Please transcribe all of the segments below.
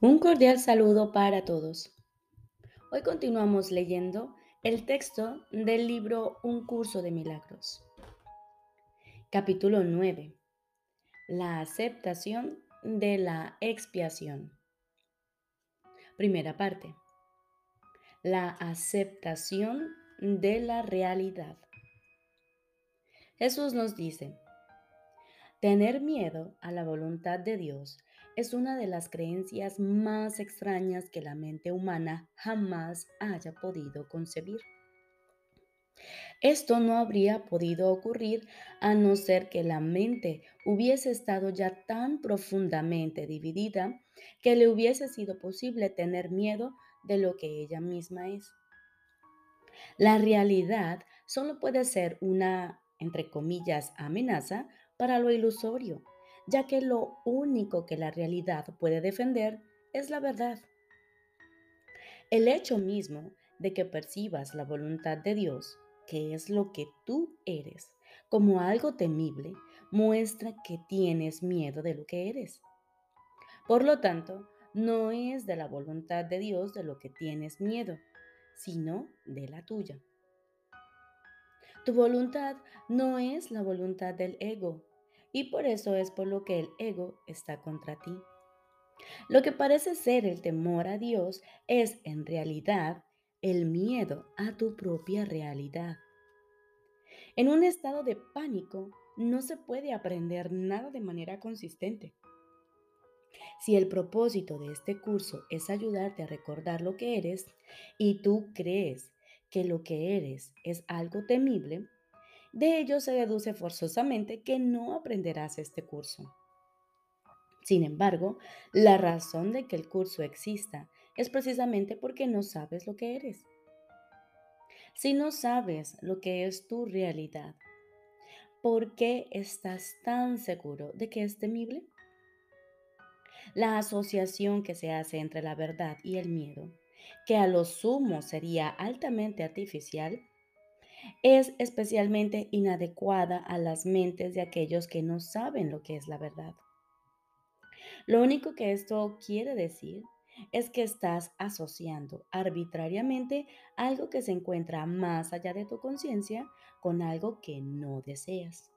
Un cordial saludo para todos. Hoy continuamos leyendo el texto del libro Un curso de milagros. Capítulo 9. La aceptación de la expiación. Primera parte. La aceptación de la realidad. Jesús nos dice, tener miedo a la voluntad de Dios es una de las creencias más extrañas que la mente humana jamás haya podido concebir. Esto no habría podido ocurrir a no ser que la mente hubiese estado ya tan profundamente dividida que le hubiese sido posible tener miedo de lo que ella misma es. La realidad solo puede ser una, entre comillas, amenaza para lo ilusorio ya que lo único que la realidad puede defender es la verdad. El hecho mismo de que percibas la voluntad de Dios, que es lo que tú eres, como algo temible, muestra que tienes miedo de lo que eres. Por lo tanto, no es de la voluntad de Dios de lo que tienes miedo, sino de la tuya. Tu voluntad no es la voluntad del ego, y por eso es por lo que el ego está contra ti. Lo que parece ser el temor a Dios es en realidad el miedo a tu propia realidad. En un estado de pánico no se puede aprender nada de manera consistente. Si el propósito de este curso es ayudarte a recordar lo que eres y tú crees que lo que eres es algo temible, de ello se deduce forzosamente que no aprenderás este curso. Sin embargo, la razón de que el curso exista es precisamente porque no sabes lo que eres. Si no sabes lo que es tu realidad, ¿por qué estás tan seguro de que es temible? La asociación que se hace entre la verdad y el miedo, que a lo sumo sería altamente artificial, es especialmente inadecuada a las mentes de aquellos que no saben lo que es la verdad. Lo único que esto quiere decir es que estás asociando arbitrariamente algo que se encuentra más allá de tu conciencia con algo que no deseas.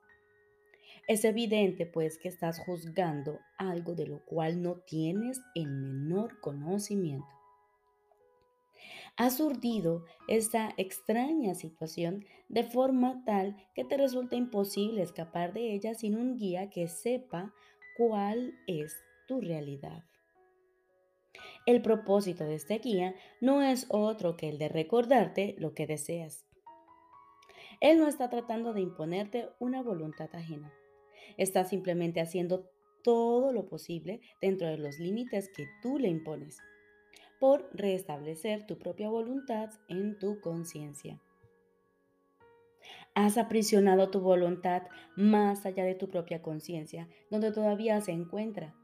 Es evidente pues que estás juzgando algo de lo cual no tienes el menor conocimiento. Has urdido esta extraña situación de forma tal que te resulta imposible escapar de ella sin un guía que sepa cuál es tu realidad. El propósito de este guía no es otro que el de recordarte lo que deseas. Él no está tratando de imponerte una voluntad ajena. Está simplemente haciendo todo lo posible dentro de los límites que tú le impones por restablecer tu propia voluntad en tu conciencia. Has aprisionado tu voluntad más allá de tu propia conciencia, donde todavía se encuentra,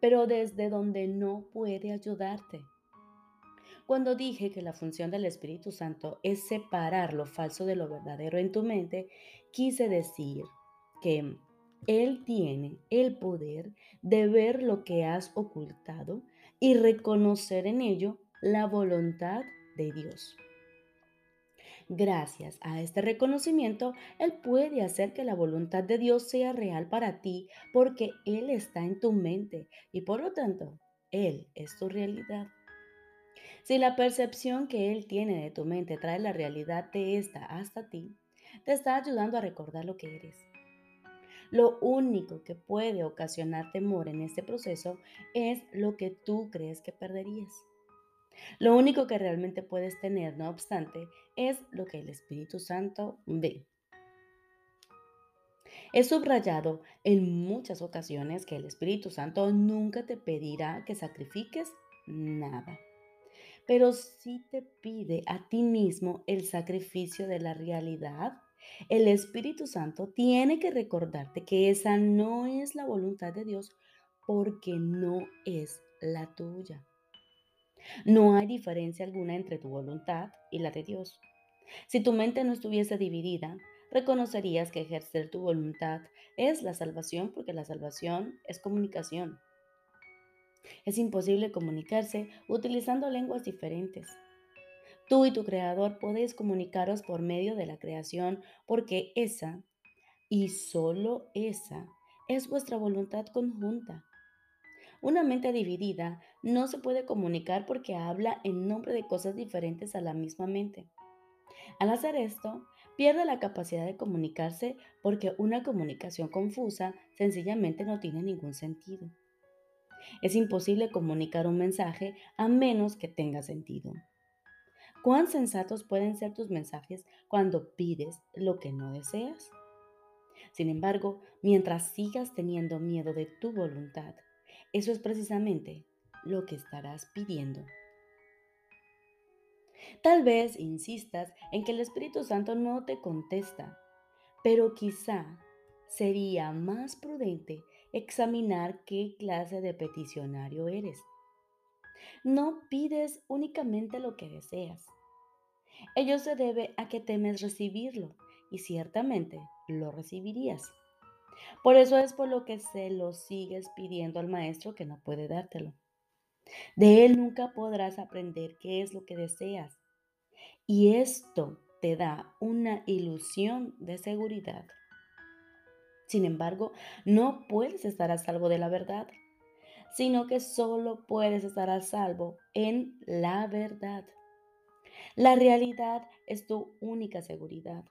pero desde donde no puede ayudarte. Cuando dije que la función del Espíritu Santo es separar lo falso de lo verdadero en tu mente, quise decir que Él tiene el poder de ver lo que has ocultado y reconocer en ello la voluntad de Dios. Gracias a este reconocimiento, Él puede hacer que la voluntad de Dios sea real para ti porque Él está en tu mente y por lo tanto, Él es tu realidad. Si la percepción que Él tiene de tu mente trae la realidad de esta hasta ti, te está ayudando a recordar lo que eres. Lo único que puede ocasionar temor en este proceso es lo que tú crees que perderías. Lo único que realmente puedes tener, no obstante, es lo que el Espíritu Santo ve. He subrayado en muchas ocasiones que el Espíritu Santo nunca te pedirá que sacrifiques nada, pero sí te pide a ti mismo el sacrificio de la realidad el Espíritu Santo tiene que recordarte que esa no es la voluntad de Dios porque no es la tuya. No hay diferencia alguna entre tu voluntad y la de Dios. Si tu mente no estuviese dividida, reconocerías que ejercer tu voluntad es la salvación porque la salvación es comunicación. Es imposible comunicarse utilizando lenguas diferentes. Tú y tu creador podéis comunicaros por medio de la creación porque esa, y solo esa, es vuestra voluntad conjunta. Una mente dividida no se puede comunicar porque habla en nombre de cosas diferentes a la misma mente. Al hacer esto, pierde la capacidad de comunicarse porque una comunicación confusa sencillamente no tiene ningún sentido. Es imposible comunicar un mensaje a menos que tenga sentido. ¿Cuán sensatos pueden ser tus mensajes cuando pides lo que no deseas? Sin embargo, mientras sigas teniendo miedo de tu voluntad, eso es precisamente lo que estarás pidiendo. Tal vez insistas en que el Espíritu Santo no te contesta, pero quizá sería más prudente examinar qué clase de peticionario eres. No pides únicamente lo que deseas. Ello se debe a que temes recibirlo y ciertamente lo recibirías. Por eso es por lo que se lo sigues pidiendo al maestro que no puede dártelo. De él nunca podrás aprender qué es lo que deseas. Y esto te da una ilusión de seguridad. Sin embargo, no puedes estar a salvo de la verdad, sino que solo puedes estar a salvo en la verdad. La realidad es tu única seguridad.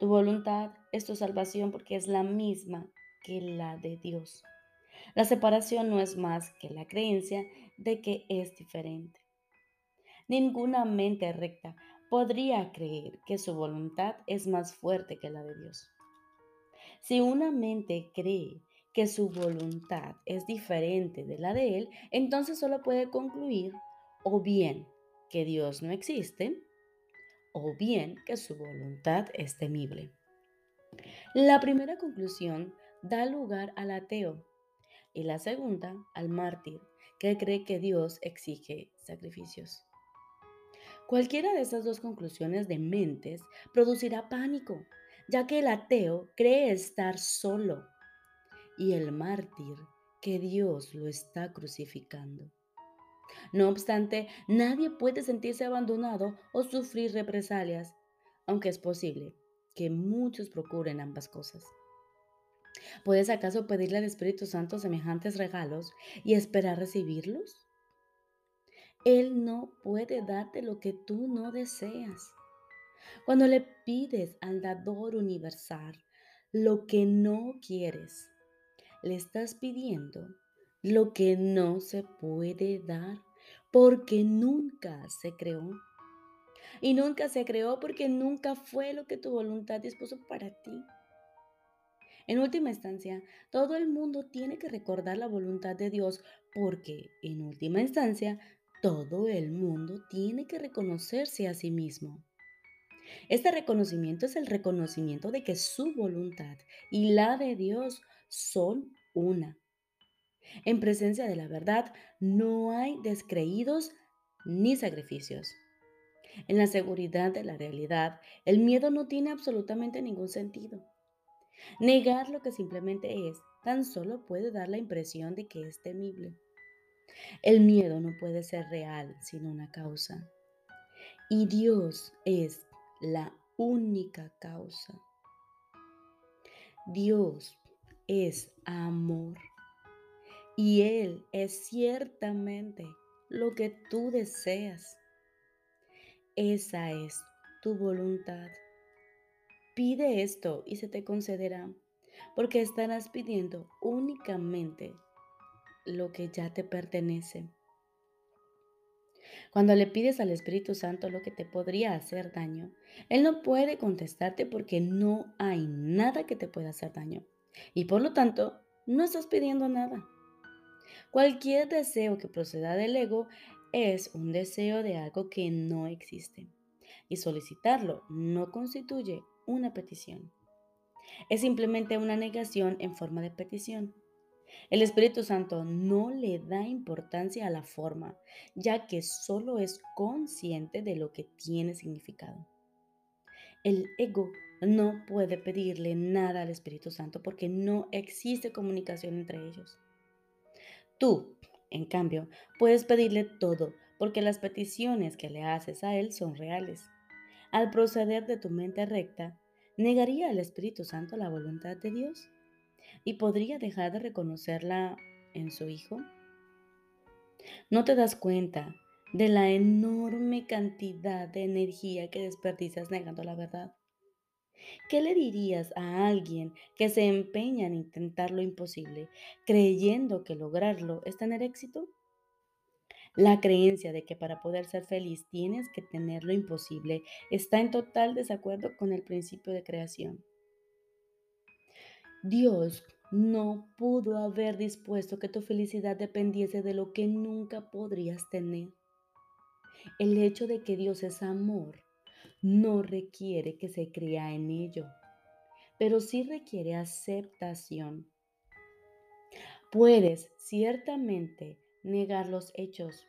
Tu voluntad es tu salvación porque es la misma que la de Dios. La separación no es más que la creencia de que es diferente. Ninguna mente recta podría creer que su voluntad es más fuerte que la de Dios. Si una mente cree que su voluntad es diferente de la de Él, entonces solo puede concluir o bien que Dios no existe, o bien que su voluntad es temible. La primera conclusión da lugar al ateo y la segunda al mártir, que cree que Dios exige sacrificios. Cualquiera de estas dos conclusiones de mentes producirá pánico, ya que el ateo cree estar solo y el mártir que Dios lo está crucificando. No obstante, nadie puede sentirse abandonado o sufrir represalias, aunque es posible que muchos procuren ambas cosas. ¿Puedes acaso pedirle al Espíritu Santo semejantes regalos y esperar recibirlos? Él no puede darte lo que tú no deseas. Cuando le pides al dador universal lo que no quieres, le estás pidiendo lo que no se puede dar porque nunca se creó. Y nunca se creó porque nunca fue lo que tu voluntad dispuso para ti. En última instancia, todo el mundo tiene que recordar la voluntad de Dios porque, en última instancia, todo el mundo tiene que reconocerse a sí mismo. Este reconocimiento es el reconocimiento de que su voluntad y la de Dios son una. En presencia de la verdad no hay descreídos ni sacrificios. En la seguridad de la realidad, el miedo no tiene absolutamente ningún sentido. Negar lo que simplemente es tan solo puede dar la impresión de que es temible. El miedo no puede ser real sin una causa. Y Dios es la única causa. Dios es amor. Y Él es ciertamente lo que tú deseas. Esa es tu voluntad. Pide esto y se te concederá, porque estarás pidiendo únicamente lo que ya te pertenece. Cuando le pides al Espíritu Santo lo que te podría hacer daño, Él no puede contestarte porque no hay nada que te pueda hacer daño. Y por lo tanto, no estás pidiendo nada. Cualquier deseo que proceda del ego es un deseo de algo que no existe y solicitarlo no constituye una petición. Es simplemente una negación en forma de petición. El Espíritu Santo no le da importancia a la forma, ya que solo es consciente de lo que tiene significado. El ego no puede pedirle nada al Espíritu Santo porque no existe comunicación entre ellos. Tú En cambio, puedes pedirle todo porque las peticiones que le haces a Él son reales. Al proceder de tu mente recta, negaría al Espíritu Santo la voluntad de Dios y podría dejar de reconocerla en su Hijo. No te das cuenta de la enorme cantidad de energía que desperdicias negando la verdad. ¿Qué le dirías a alguien que se empeña en intentar lo imposible, creyendo que lograrlo es tener éxito? La creencia de que para poder ser feliz tienes que tener lo imposible está en total desacuerdo con el principio de creación. Dios no pudo haber dispuesto que tu felicidad dependiese de lo que nunca podrías tener. El hecho de que Dios es amor no requiere que se crea en ello, pero sí requiere aceptación. Puedes ciertamente negar los hechos,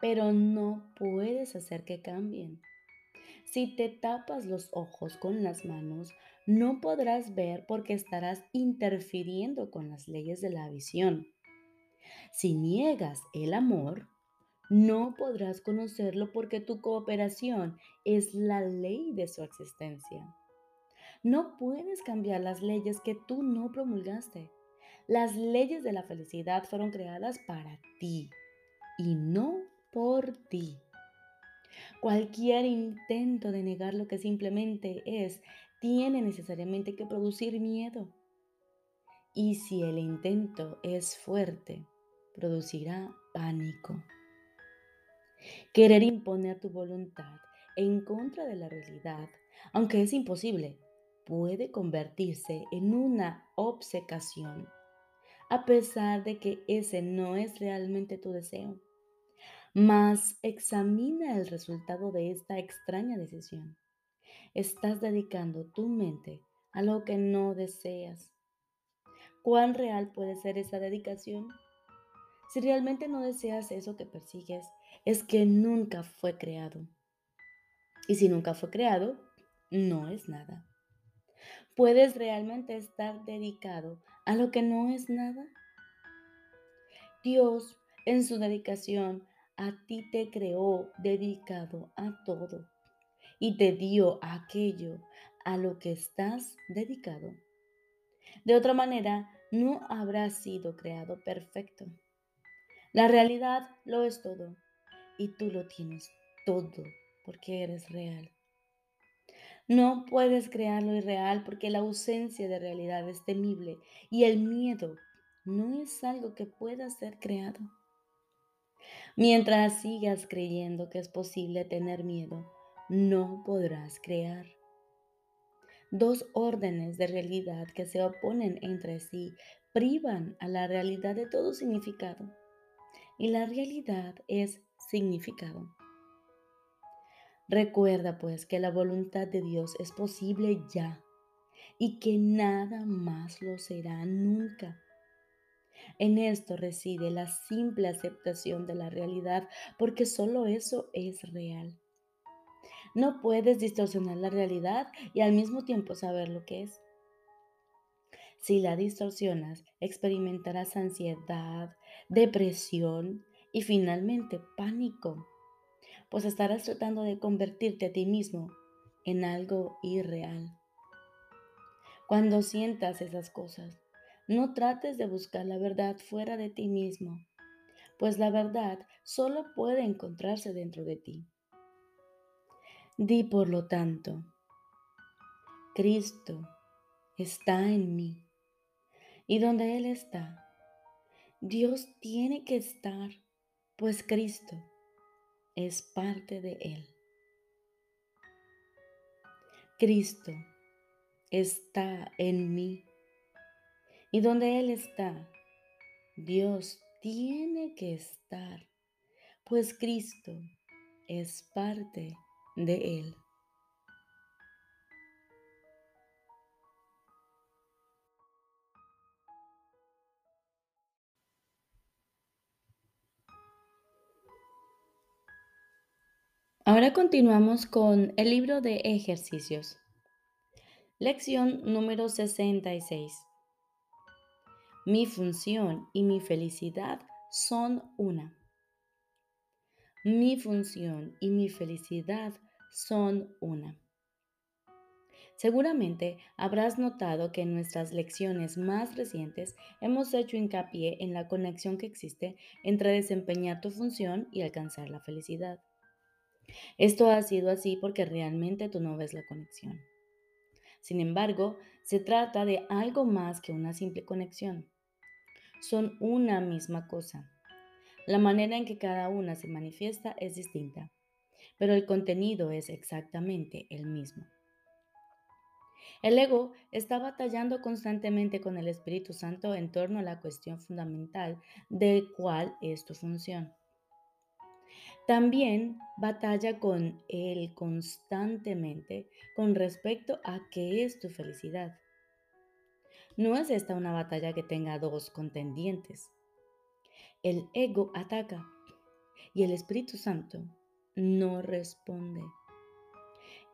pero no puedes hacer que cambien. Si te tapas los ojos con las manos, no podrás ver porque estarás interfiriendo con las leyes de la visión. Si niegas el amor, no podrás conocerlo porque tu cooperación es la ley de su existencia. No puedes cambiar las leyes que tú no promulgaste. Las leyes de la felicidad fueron creadas para ti y no por ti. Cualquier intento de negar lo que simplemente es tiene necesariamente que producir miedo. Y si el intento es fuerte, producirá pánico. Querer imponer tu voluntad en contra de la realidad, aunque es imposible, puede convertirse en una obsecación, a pesar de que ese no es realmente tu deseo. Mas examina el resultado de esta extraña decisión. Estás dedicando tu mente a lo que no deseas. ¿Cuán real puede ser esa dedicación? Si realmente no deseas eso que persigues, es que nunca fue creado. Y si nunca fue creado, no es nada. ¿Puedes realmente estar dedicado a lo que no es nada? Dios, en su dedicación, a ti te creó dedicado a todo y te dio aquello a lo que estás dedicado. De otra manera, no habrás sido creado perfecto. La realidad lo es todo y tú lo tienes todo porque eres real. No puedes crear lo irreal porque la ausencia de realidad es temible y el miedo no es algo que pueda ser creado. Mientras sigas creyendo que es posible tener miedo, no podrás crear. Dos órdenes de realidad que se oponen entre sí privan a la realidad de todo significado. Y la realidad es significado. Recuerda pues que la voluntad de Dios es posible ya y que nada más lo será nunca. En esto reside la simple aceptación de la realidad porque solo eso es real. No puedes distorsionar la realidad y al mismo tiempo saber lo que es. Si la distorsionas, experimentarás ansiedad, depresión, y finalmente pánico, pues estarás tratando de convertirte a ti mismo en algo irreal. Cuando sientas esas cosas, no trates de buscar la verdad fuera de ti mismo, pues la verdad solo puede encontrarse dentro de ti. Di por lo tanto, Cristo está en mí, y donde Él está, Dios tiene que estar pues Cristo es parte de Él. Cristo está en mí. Y donde Él está, Dios tiene que estar, pues Cristo es parte de Él. Ahora continuamos con el libro de ejercicios. Lección número 66. Mi función y mi felicidad son una. Mi función y mi felicidad son una. Seguramente habrás notado que en nuestras lecciones más recientes hemos hecho hincapié en la conexión que existe entre desempeñar tu función y alcanzar la felicidad. Esto ha sido así porque realmente tú no ves la conexión. Sin embargo, se trata de algo más que una simple conexión. Son una misma cosa. La manera en que cada una se manifiesta es distinta, pero el contenido es exactamente el mismo. El ego está batallando constantemente con el Espíritu Santo en torno a la cuestión fundamental de cuál es tu función. También batalla con él constantemente con respecto a qué es tu felicidad. No es esta una batalla que tenga dos contendientes. El ego ataca y el Espíritu Santo no responde.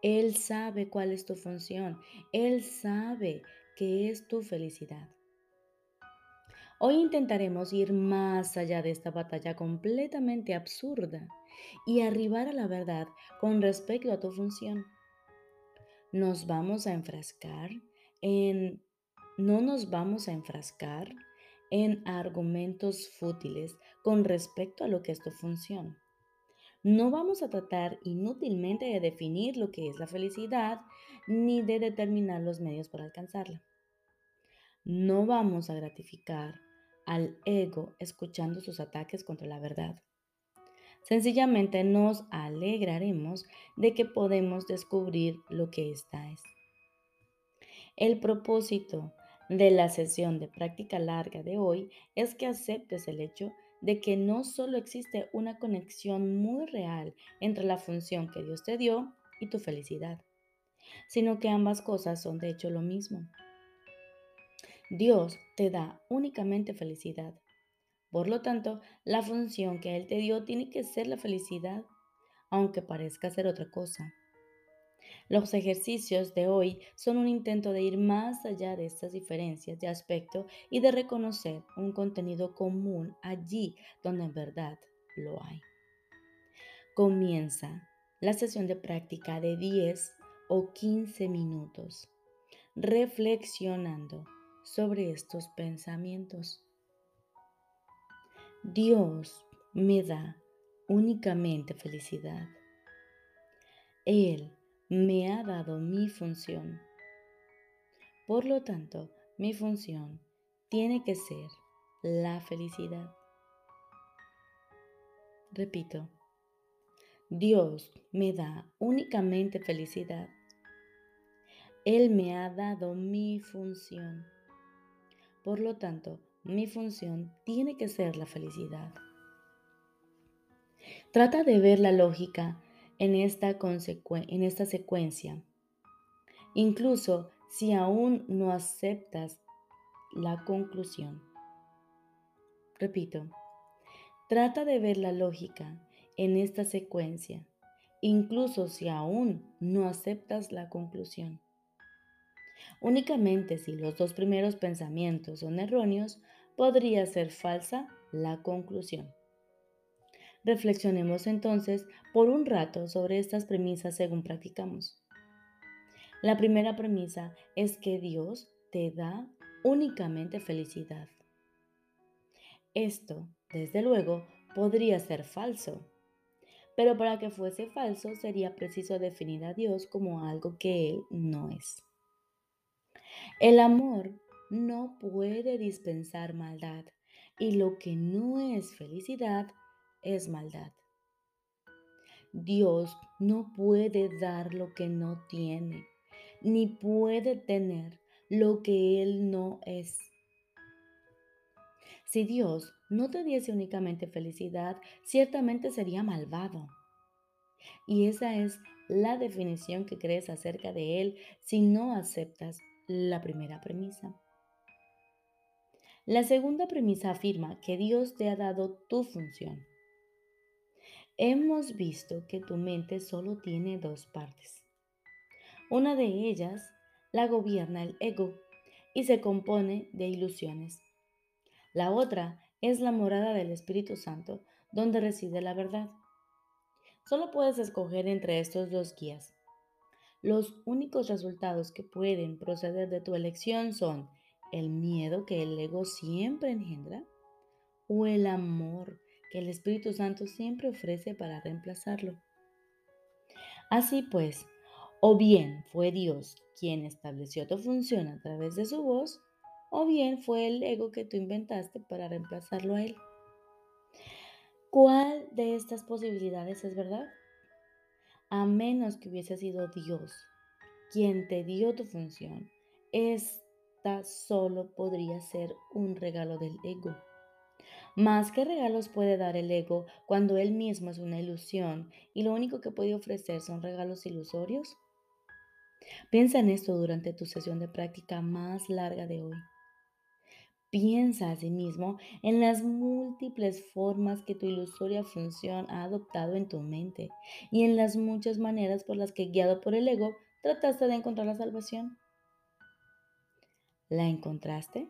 Él sabe cuál es tu función. Él sabe qué es tu felicidad. Hoy intentaremos ir más allá de esta batalla completamente absurda y arribar a la verdad con respecto a tu función. Nos vamos a enfrascar en... No nos vamos a enfrascar en argumentos fútiles con respecto a lo que es tu función. No vamos a tratar inútilmente de definir lo que es la felicidad ni de determinar los medios para alcanzarla. No vamos a gratificar al ego escuchando sus ataques contra la verdad. Sencillamente nos alegraremos de que podemos descubrir lo que ésta es. El propósito de la sesión de práctica larga de hoy es que aceptes el hecho de que no solo existe una conexión muy real entre la función que Dios te dio y tu felicidad, sino que ambas cosas son de hecho lo mismo. Dios te da únicamente felicidad. Por lo tanto, la función que Él te dio tiene que ser la felicidad, aunque parezca ser otra cosa. Los ejercicios de hoy son un intento de ir más allá de estas diferencias de aspecto y de reconocer un contenido común allí donde en verdad lo hay. Comienza la sesión de práctica de 10 o 15 minutos reflexionando sobre estos pensamientos. Dios me da únicamente felicidad. Él me ha dado mi función. Por lo tanto, mi función tiene que ser la felicidad. Repito, Dios me da únicamente felicidad. Él me ha dado mi función. Por lo tanto, mi función tiene que ser la felicidad. Trata de ver la lógica en esta, en esta secuencia. Incluso si aún no aceptas la conclusión. Repito, trata de ver la lógica en esta secuencia, incluso si aún no aceptas la conclusión. Únicamente si los dos primeros pensamientos son erróneos, podría ser falsa la conclusión. Reflexionemos entonces por un rato sobre estas premisas según practicamos. La primera premisa es que Dios te da únicamente felicidad. Esto, desde luego, podría ser falso, pero para que fuese falso sería preciso definir a Dios como algo que Él no es. El amor no puede dispensar maldad y lo que no es felicidad es maldad. Dios no puede dar lo que no tiene, ni puede tener lo que Él no es. Si Dios no te diese únicamente felicidad, ciertamente sería malvado. Y esa es la definición que crees acerca de Él si no aceptas la primera premisa. La segunda premisa afirma que Dios te ha dado tu función. Hemos visto que tu mente solo tiene dos partes. Una de ellas la gobierna el ego y se compone de ilusiones. La otra es la morada del Espíritu Santo, donde reside la verdad. Solo puedes escoger entre estos dos guías. Los únicos resultados que pueden proceder de tu elección son el miedo que el ego siempre engendra o el amor que el Espíritu Santo siempre ofrece para reemplazarlo. Así pues, o bien fue Dios quien estableció tu función a través de su voz, o bien fue el ego que tú inventaste para reemplazarlo a él. ¿Cuál de estas posibilidades es verdad? A menos que hubiese sido Dios quien te dio tu función, esta solo podría ser un regalo del ego. Más que regalos puede dar el ego cuando él mismo es una ilusión y lo único que puede ofrecer son regalos ilusorios? Piensa en esto durante tu sesión de práctica más larga de hoy. Piensa asimismo en las múltiples formas que tu ilusoria función ha adoptado en tu mente y en las muchas maneras por las que, guiado por el ego, trataste de encontrar la salvación. ¿La encontraste?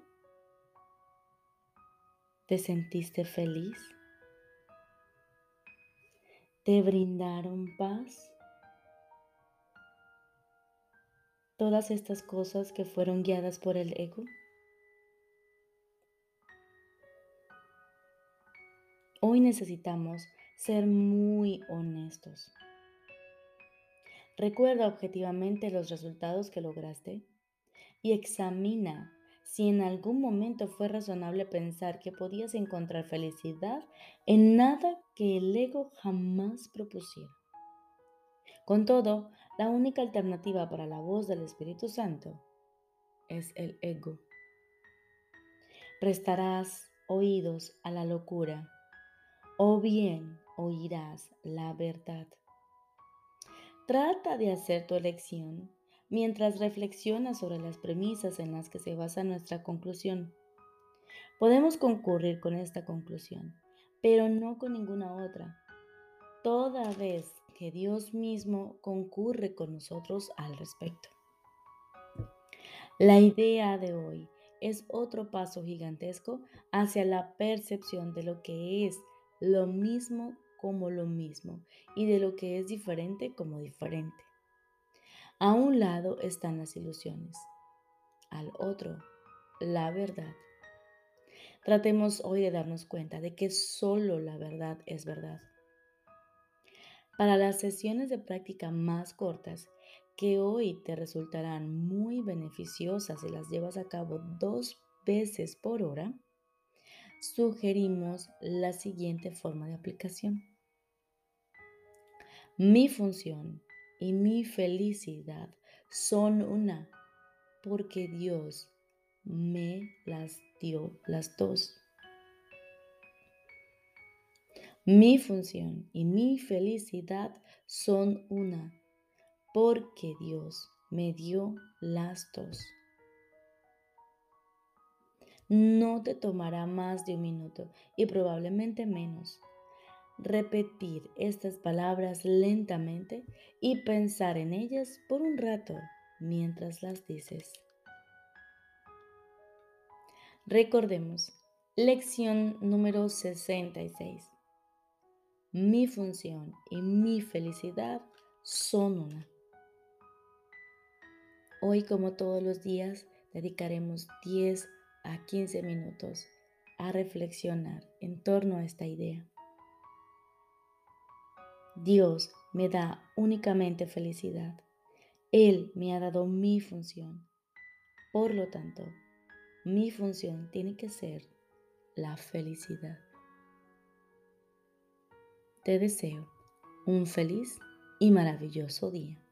¿Te sentiste feliz? ¿Te brindaron paz? Todas estas cosas que fueron guiadas por el ego. Hoy necesitamos ser muy honestos. Recuerda objetivamente los resultados que lograste y examina si en algún momento fue razonable pensar que podías encontrar felicidad en nada que el ego jamás propusiera. Con todo, la única alternativa para la voz del Espíritu Santo es el ego. Prestarás oídos a la locura o bien oirás la verdad. Trata de hacer tu elección mientras reflexionas sobre las premisas en las que se basa nuestra conclusión. Podemos concurrir con esta conclusión, pero no con ninguna otra, toda vez que Dios mismo concurre con nosotros al respecto. La idea de hoy es otro paso gigantesco hacia la percepción de lo que es lo mismo como lo mismo y de lo que es diferente como diferente. A un lado están las ilusiones, al otro la verdad. Tratemos hoy de darnos cuenta de que solo la verdad es verdad. Para las sesiones de práctica más cortas, que hoy te resultarán muy beneficiosas si las llevas a cabo dos veces por hora, sugerimos la siguiente forma de aplicación. Mi función y mi felicidad son una porque Dios me las dio las dos. Mi función y mi felicidad son una porque Dios me dio las dos. No te tomará más de un minuto y probablemente menos repetir estas palabras lentamente y pensar en ellas por un rato mientras las dices. Recordemos, lección número 66. Mi función y mi felicidad son una. Hoy, como todos los días, dedicaremos 10 a 15 minutos a reflexionar en torno a esta idea. Dios me da únicamente felicidad. Él me ha dado mi función. Por lo tanto, mi función tiene que ser la felicidad. Te deseo un feliz y maravilloso día.